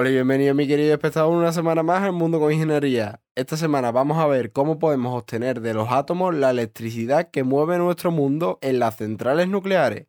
Hola y bienvenido mi querido espectador una semana más al Mundo con Ingeniería. Esta semana vamos a ver cómo podemos obtener de los átomos la electricidad que mueve nuestro mundo en las centrales nucleares.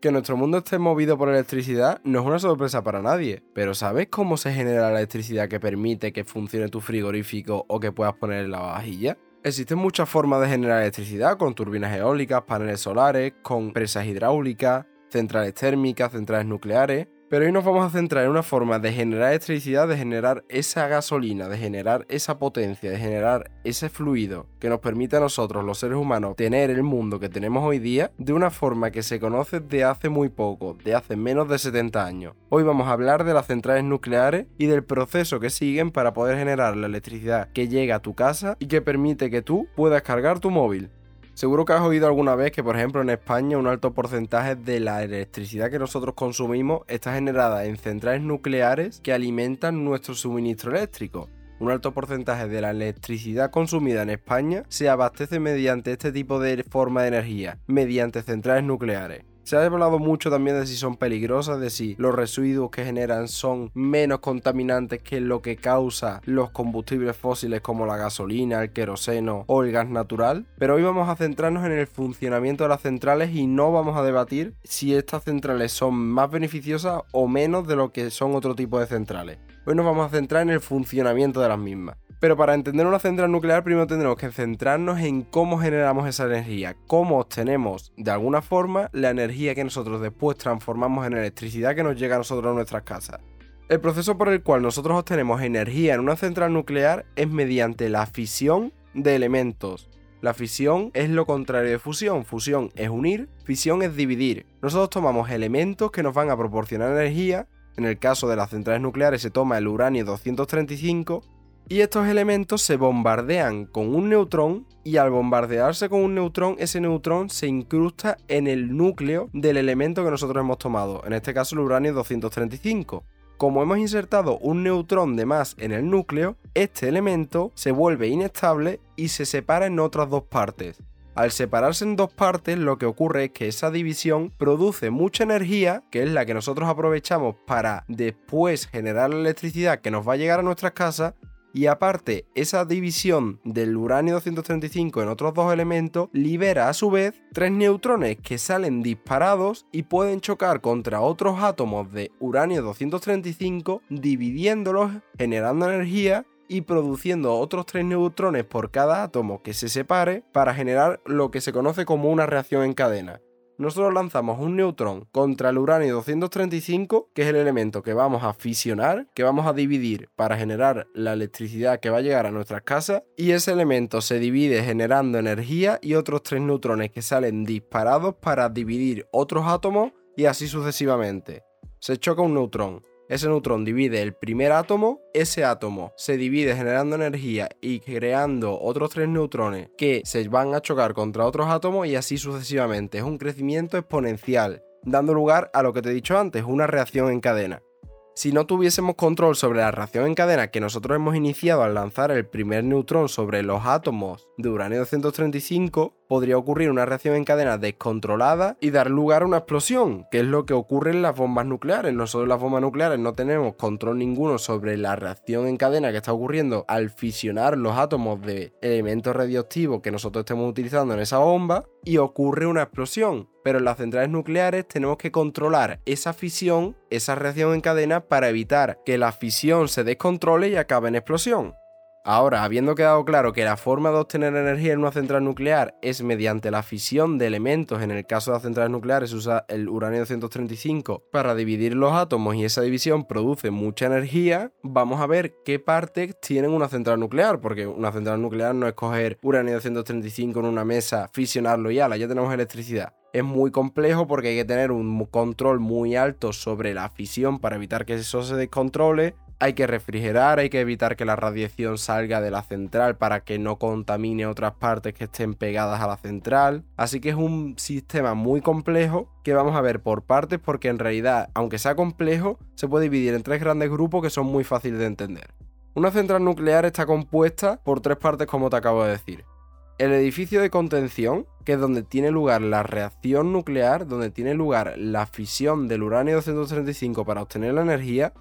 Que nuestro mundo esté movido por electricidad no es una sorpresa para nadie, pero ¿sabes cómo se genera la electricidad que permite que funcione tu frigorífico o que puedas poner en la vajilla? Existen muchas formas de generar electricidad con turbinas eólicas, paneles solares, con presas hidráulicas, centrales térmicas, centrales nucleares, pero hoy nos vamos a centrar en una forma de generar electricidad, de generar esa gasolina, de generar esa potencia, de generar ese fluido que nos permite a nosotros, los seres humanos, tener el mundo que tenemos hoy día de una forma que se conoce de hace muy poco, de hace menos de 70 años. Hoy vamos a hablar de las centrales nucleares y del proceso que siguen para poder generar la electricidad que llega a tu casa y que permite que tú puedas cargar tu móvil. Seguro que has oído alguna vez que, por ejemplo, en España un alto porcentaje de la electricidad que nosotros consumimos está generada en centrales nucleares que alimentan nuestro suministro eléctrico. Un alto porcentaje de la electricidad consumida en España se abastece mediante este tipo de forma de energía, mediante centrales nucleares. Se ha hablado mucho también de si son peligrosas, de si los residuos que generan son menos contaminantes que lo que causa los combustibles fósiles como la gasolina, el queroseno o el gas natural. Pero hoy vamos a centrarnos en el funcionamiento de las centrales y no vamos a debatir si estas centrales son más beneficiosas o menos de lo que son otro tipo de centrales. Hoy nos vamos a centrar en el funcionamiento de las mismas. Pero para entender una central nuclear primero tendremos que centrarnos en cómo generamos esa energía, cómo obtenemos de alguna forma la energía que nosotros después transformamos en electricidad que nos llega a nosotros a nuestras casas. El proceso por el cual nosotros obtenemos energía en una central nuclear es mediante la fisión de elementos. La fisión es lo contrario de fusión. Fusión es unir, fisión es dividir. Nosotros tomamos elementos que nos van a proporcionar energía. En el caso de las centrales nucleares se toma el uranio 235 y estos elementos se bombardean con un neutrón y al bombardearse con un neutrón, ese neutrón se incrusta en el núcleo del elemento que nosotros hemos tomado, en este caso el uranio 235. Como hemos insertado un neutrón de más en el núcleo, este elemento se vuelve inestable y se separa en otras dos partes. Al separarse en dos partes, lo que ocurre es que esa división produce mucha energía, que es la que nosotros aprovechamos para después generar la electricidad que nos va a llegar a nuestras casas, y aparte, esa división del uranio 235 en otros dos elementos libera a su vez tres neutrones que salen disparados y pueden chocar contra otros átomos de uranio 235 dividiéndolos, generando energía y produciendo otros tres neutrones por cada átomo que se separe para generar lo que se conoce como una reacción en cadena nosotros lanzamos un neutrón contra el uranio 235, que es el elemento que vamos a fisionar, que vamos a dividir para generar la electricidad que va a llegar a nuestras casas, y ese elemento se divide generando energía y otros tres neutrones que salen disparados para dividir otros átomos y así sucesivamente. Se choca un neutrón, ese neutrón divide el primer átomo, ese átomo se divide generando energía y creando otros tres neutrones que se van a chocar contra otros átomos y así sucesivamente. Es un crecimiento exponencial, dando lugar a lo que te he dicho antes, una reacción en cadena. Si no tuviésemos control sobre la reacción en cadena que nosotros hemos iniciado al lanzar el primer neutrón sobre los átomos de uranio 235, podría ocurrir una reacción en cadena descontrolada y dar lugar a una explosión, que es lo que ocurre en las bombas nucleares. Nosotros las bombas nucleares no tenemos control ninguno sobre la reacción en cadena que está ocurriendo al fisionar los átomos de elementos radioactivos que nosotros estemos utilizando en esa bomba y ocurre una explosión. Pero en las centrales nucleares tenemos que controlar esa fisión, esa reacción en cadena para evitar que la fisión se descontrole y acabe en explosión. Ahora, habiendo quedado claro que la forma de obtener energía en una central nuclear es mediante la fisión de elementos, en el caso de las centrales nucleares usa el uranio 235 para dividir los átomos y esa división produce mucha energía, vamos a ver qué partes tienen una central nuclear, porque una central nuclear no es coger uranio 235 en una mesa, fisionarlo y ala, ya tenemos electricidad. Es muy complejo porque hay que tener un control muy alto sobre la fisión para evitar que eso se descontrole hay que refrigerar, hay que evitar que la radiación salga de la central para que no contamine otras partes que estén pegadas a la central. Así que es un sistema muy complejo que vamos a ver por partes porque en realidad, aunque sea complejo, se puede dividir en tres grandes grupos que son muy fáciles de entender. Una central nuclear está compuesta por tres partes como te acabo de decir. El edificio de contención, que es donde tiene lugar la reacción nuclear, donde tiene lugar la fisión del uranio 235 para obtener la energía,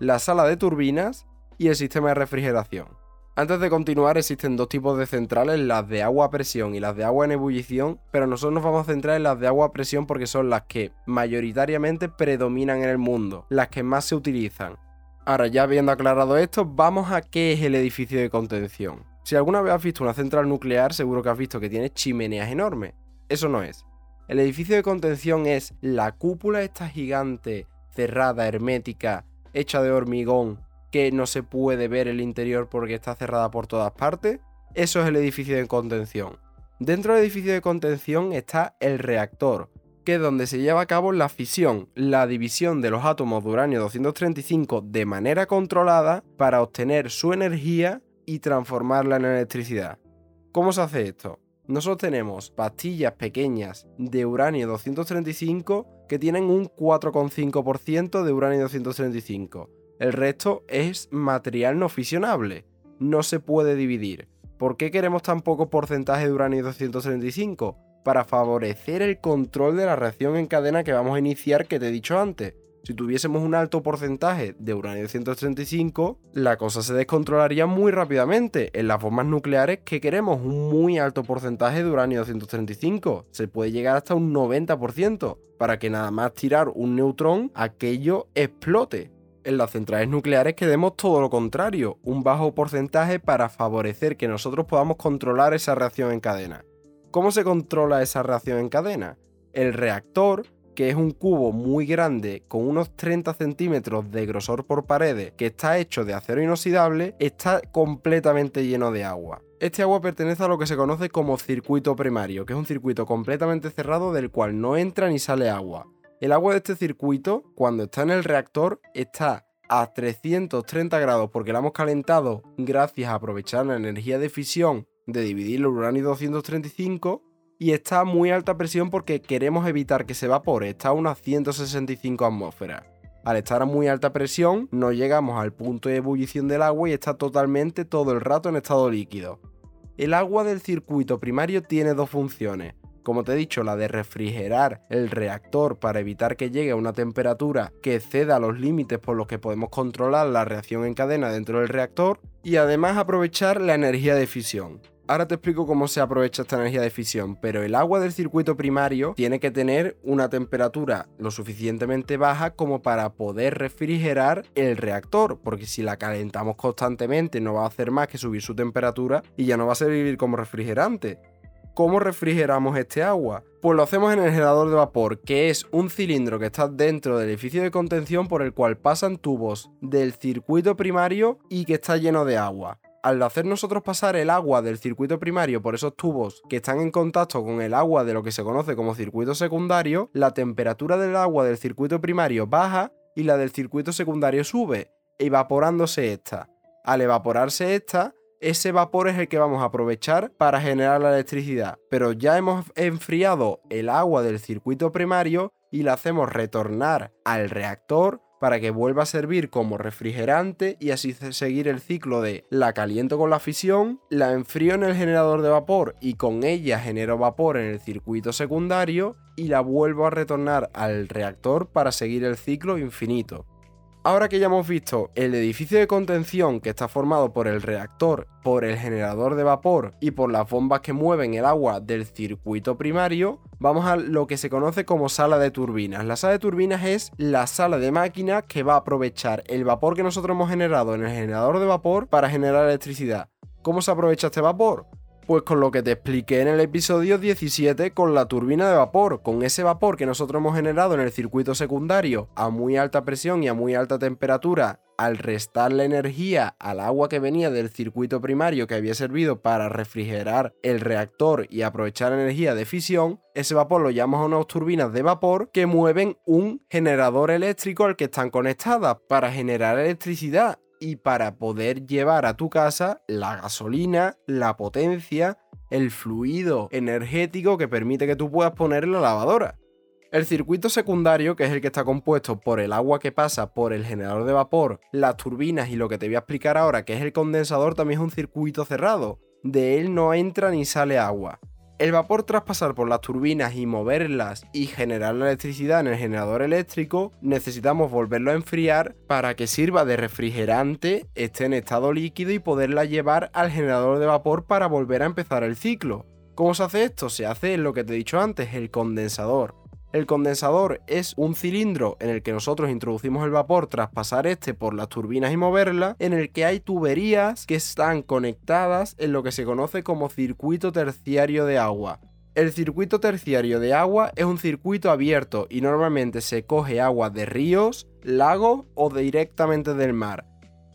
la sala de turbinas y el sistema de refrigeración. Antes de continuar, existen dos tipos de centrales, las de agua a presión y las de agua en ebullición, pero nosotros nos vamos a centrar en las de agua a presión porque son las que mayoritariamente predominan en el mundo, las que más se utilizan. Ahora, ya habiendo aclarado esto, vamos a qué es el edificio de contención. Si alguna vez has visto una central nuclear, seguro que has visto que tiene chimeneas enormes. Eso no es. El edificio de contención es la cúpula esta gigante, cerrada, hermética, hecha de hormigón, que no se puede ver el interior porque está cerrada por todas partes. Eso es el edificio de contención. Dentro del edificio de contención está el reactor, que es donde se lleva a cabo la fisión, la división de los átomos de uranio 235 de manera controlada para obtener su energía y transformarla en electricidad. ¿Cómo se hace esto? Nosotros tenemos pastillas pequeñas de uranio 235 que tienen un 4,5% de uranio 235. El resto es material no fisionable. No se puede dividir. ¿Por qué queremos tan poco porcentaje de uranio 235? Para favorecer el control de la reacción en cadena que vamos a iniciar que te he dicho antes. Si tuviésemos un alto porcentaje de uranio 235, la cosa se descontrolaría muy rápidamente. En las bombas nucleares, que queremos? Un muy alto porcentaje de uranio 235. Se puede llegar hasta un 90%, para que nada más tirar un neutrón, aquello explote. En las centrales nucleares queremos todo lo contrario, un bajo porcentaje para favorecer que nosotros podamos controlar esa reacción en cadena. ¿Cómo se controla esa reacción en cadena? El reactor que es un cubo muy grande con unos 30 centímetros de grosor por paredes, que está hecho de acero inoxidable, está completamente lleno de agua. Este agua pertenece a lo que se conoce como circuito primario, que es un circuito completamente cerrado del cual no entra ni sale agua. El agua de este circuito, cuando está en el reactor, está a 330 grados porque la hemos calentado gracias a aprovechar la energía de fisión de dividir el uranio 235 y está a muy alta presión porque queremos evitar que se evapore, está a unas 165 atmósferas. Al estar a muy alta presión, no llegamos al punto de ebullición del agua y está totalmente todo el rato en estado líquido. El agua del circuito primario tiene dos funciones. Como te he dicho, la de refrigerar el reactor para evitar que llegue a una temperatura que exceda los límites por los que podemos controlar la reacción en cadena dentro del reactor y además aprovechar la energía de fisión. Ahora te explico cómo se aprovecha esta energía de fisión, pero el agua del circuito primario tiene que tener una temperatura lo suficientemente baja como para poder refrigerar el reactor, porque si la calentamos constantemente no va a hacer más que subir su temperatura y ya no va a servir como refrigerante. ¿Cómo refrigeramos este agua? Pues lo hacemos en el generador de vapor, que es un cilindro que está dentro del edificio de contención por el cual pasan tubos del circuito primario y que está lleno de agua al hacer nosotros pasar el agua del circuito primario por esos tubos que están en contacto con el agua de lo que se conoce como circuito secundario, la temperatura del agua del circuito primario baja y la del circuito secundario sube, evaporándose esta. Al evaporarse esta, ese vapor es el que vamos a aprovechar para generar la electricidad, pero ya hemos enfriado el agua del circuito primario y la hacemos retornar al reactor para que vuelva a servir como refrigerante y así seguir el ciclo de la caliento con la fisión, la enfrío en el generador de vapor y con ella genero vapor en el circuito secundario y la vuelvo a retornar al reactor para seguir el ciclo infinito. Ahora que ya hemos visto el edificio de contención que está formado por el reactor, por el generador de vapor y por las bombas que mueven el agua del circuito primario, vamos a lo que se conoce como sala de turbinas. La sala de turbinas es la sala de máquinas que va a aprovechar el vapor que nosotros hemos generado en el generador de vapor para generar electricidad. ¿Cómo se aprovecha este vapor? Pues con lo que te expliqué en el episodio 17 con la turbina de vapor, con ese vapor que nosotros hemos generado en el circuito secundario a muy alta presión y a muy alta temperatura, al restar la energía al agua que venía del circuito primario que había servido para refrigerar el reactor y aprovechar energía de fisión, ese vapor lo llamamos a unas turbinas de vapor que mueven un generador eléctrico al que están conectadas para generar electricidad y para poder llevar a tu casa la gasolina, la potencia, el fluido energético que permite que tú puedas poner la lavadora. El circuito secundario, que es el que está compuesto por el agua que pasa por el generador de vapor, las turbinas y lo que te voy a explicar ahora, que es el condensador, también es un circuito cerrado. de él no entra ni sale agua. El vapor tras pasar por las turbinas y moverlas y generar la electricidad en el generador eléctrico, necesitamos volverlo a enfriar para que sirva de refrigerante, esté en estado líquido y poderla llevar al generador de vapor para volver a empezar el ciclo. ¿Cómo se hace esto? Se hace en lo que te he dicho antes, el condensador. El condensador es un cilindro en el que nosotros introducimos el vapor tras pasar este por las turbinas y moverla, en el que hay tuberías que están conectadas en lo que se conoce como circuito terciario de agua. El circuito terciario de agua es un circuito abierto y normalmente se coge agua de ríos, lagos o directamente del mar.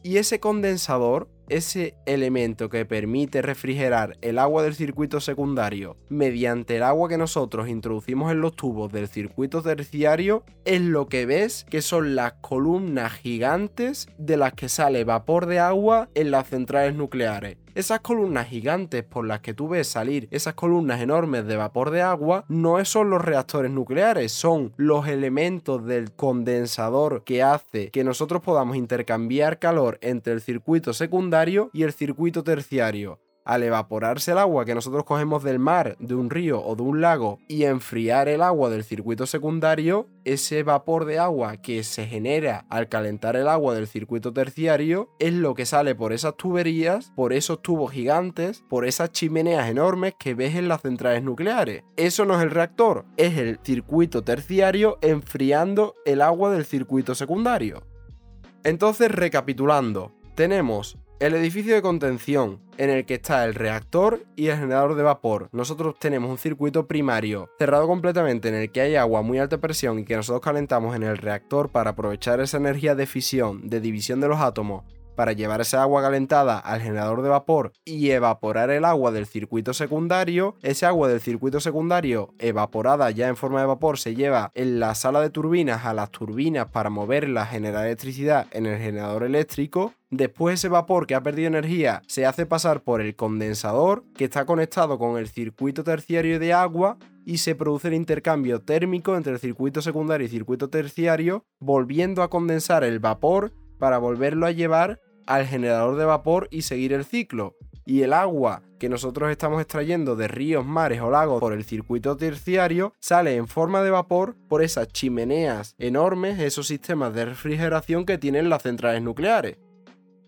Y ese condensador ese elemento que permite refrigerar el agua del circuito secundario mediante el agua que nosotros introducimos en los tubos del circuito terciario es lo que ves que son las columnas gigantes de las que sale vapor de agua en las centrales nucleares. Esas columnas gigantes por las que tú ves salir esas columnas enormes de vapor de agua no son los reactores nucleares, son los elementos del condensador que hace que nosotros podamos intercambiar calor entre el circuito secundario y el circuito terciario al evaporarse el agua que nosotros cogemos del mar, de un río o de un lago y enfriar el agua del circuito secundario, ese vapor de agua que se genera al calentar el agua del circuito terciario es lo que sale por esas tuberías, por esos tubos gigantes, por esas chimeneas enormes que ves en las centrales nucleares. Eso no es el reactor, es el circuito terciario enfriando el agua del circuito secundario. Entonces, recapitulando, tenemos el edificio de contención, en el que está el reactor y el generador de vapor. Nosotros tenemos un circuito primario cerrado completamente en el que hay agua a muy alta presión y que nosotros calentamos en el reactor para aprovechar esa energía de fisión, de división de los átomos para llevar esa agua calentada al generador de vapor y evaporar el agua del circuito secundario. Ese agua del circuito secundario evaporada ya en forma de vapor se lleva en la sala de turbinas a las turbinas para moverla, generar electricidad en el generador eléctrico. Después ese vapor que ha perdido energía se hace pasar por el condensador que está conectado con el circuito terciario de agua y se produce el intercambio térmico entre el circuito secundario y circuito terciario, volviendo a condensar el vapor para volverlo a llevar al generador de vapor y seguir el ciclo. Y el agua que nosotros estamos extrayendo de ríos, mares o lagos por el circuito terciario sale en forma de vapor por esas chimeneas enormes, esos sistemas de refrigeración que tienen las centrales nucleares.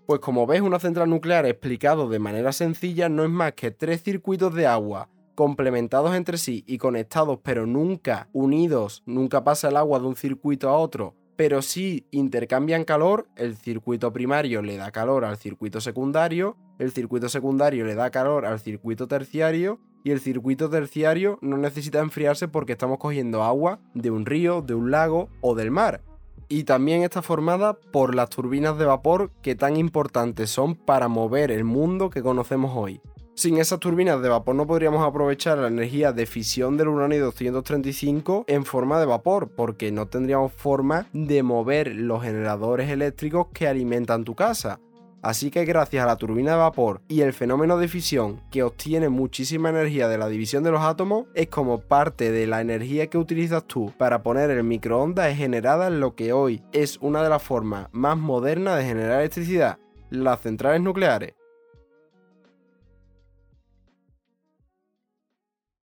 Pues como ves, una central nuclear explicado de manera sencilla no es más que tres circuitos de agua complementados entre sí y conectados pero nunca unidos, nunca pasa el agua de un circuito a otro pero si intercambian calor, el circuito primario le da calor al circuito secundario, el circuito secundario le da calor al circuito terciario y el circuito terciario no necesita enfriarse porque estamos cogiendo agua de un río, de un lago o del mar. Y también está formada por las turbinas de vapor que tan importantes son para mover el mundo que conocemos hoy. Sin esas turbinas de vapor no podríamos aprovechar la energía de fisión del uranio 235 en forma de vapor, porque no tendríamos forma de mover los generadores eléctricos que alimentan tu casa. Así que gracias a la turbina de vapor y el fenómeno de fisión que obtiene muchísima energía de la división de los átomos, es como parte de la energía que utilizas tú para poner el microondas es generada en lo que hoy es una de las formas más modernas de generar electricidad, las centrales nucleares.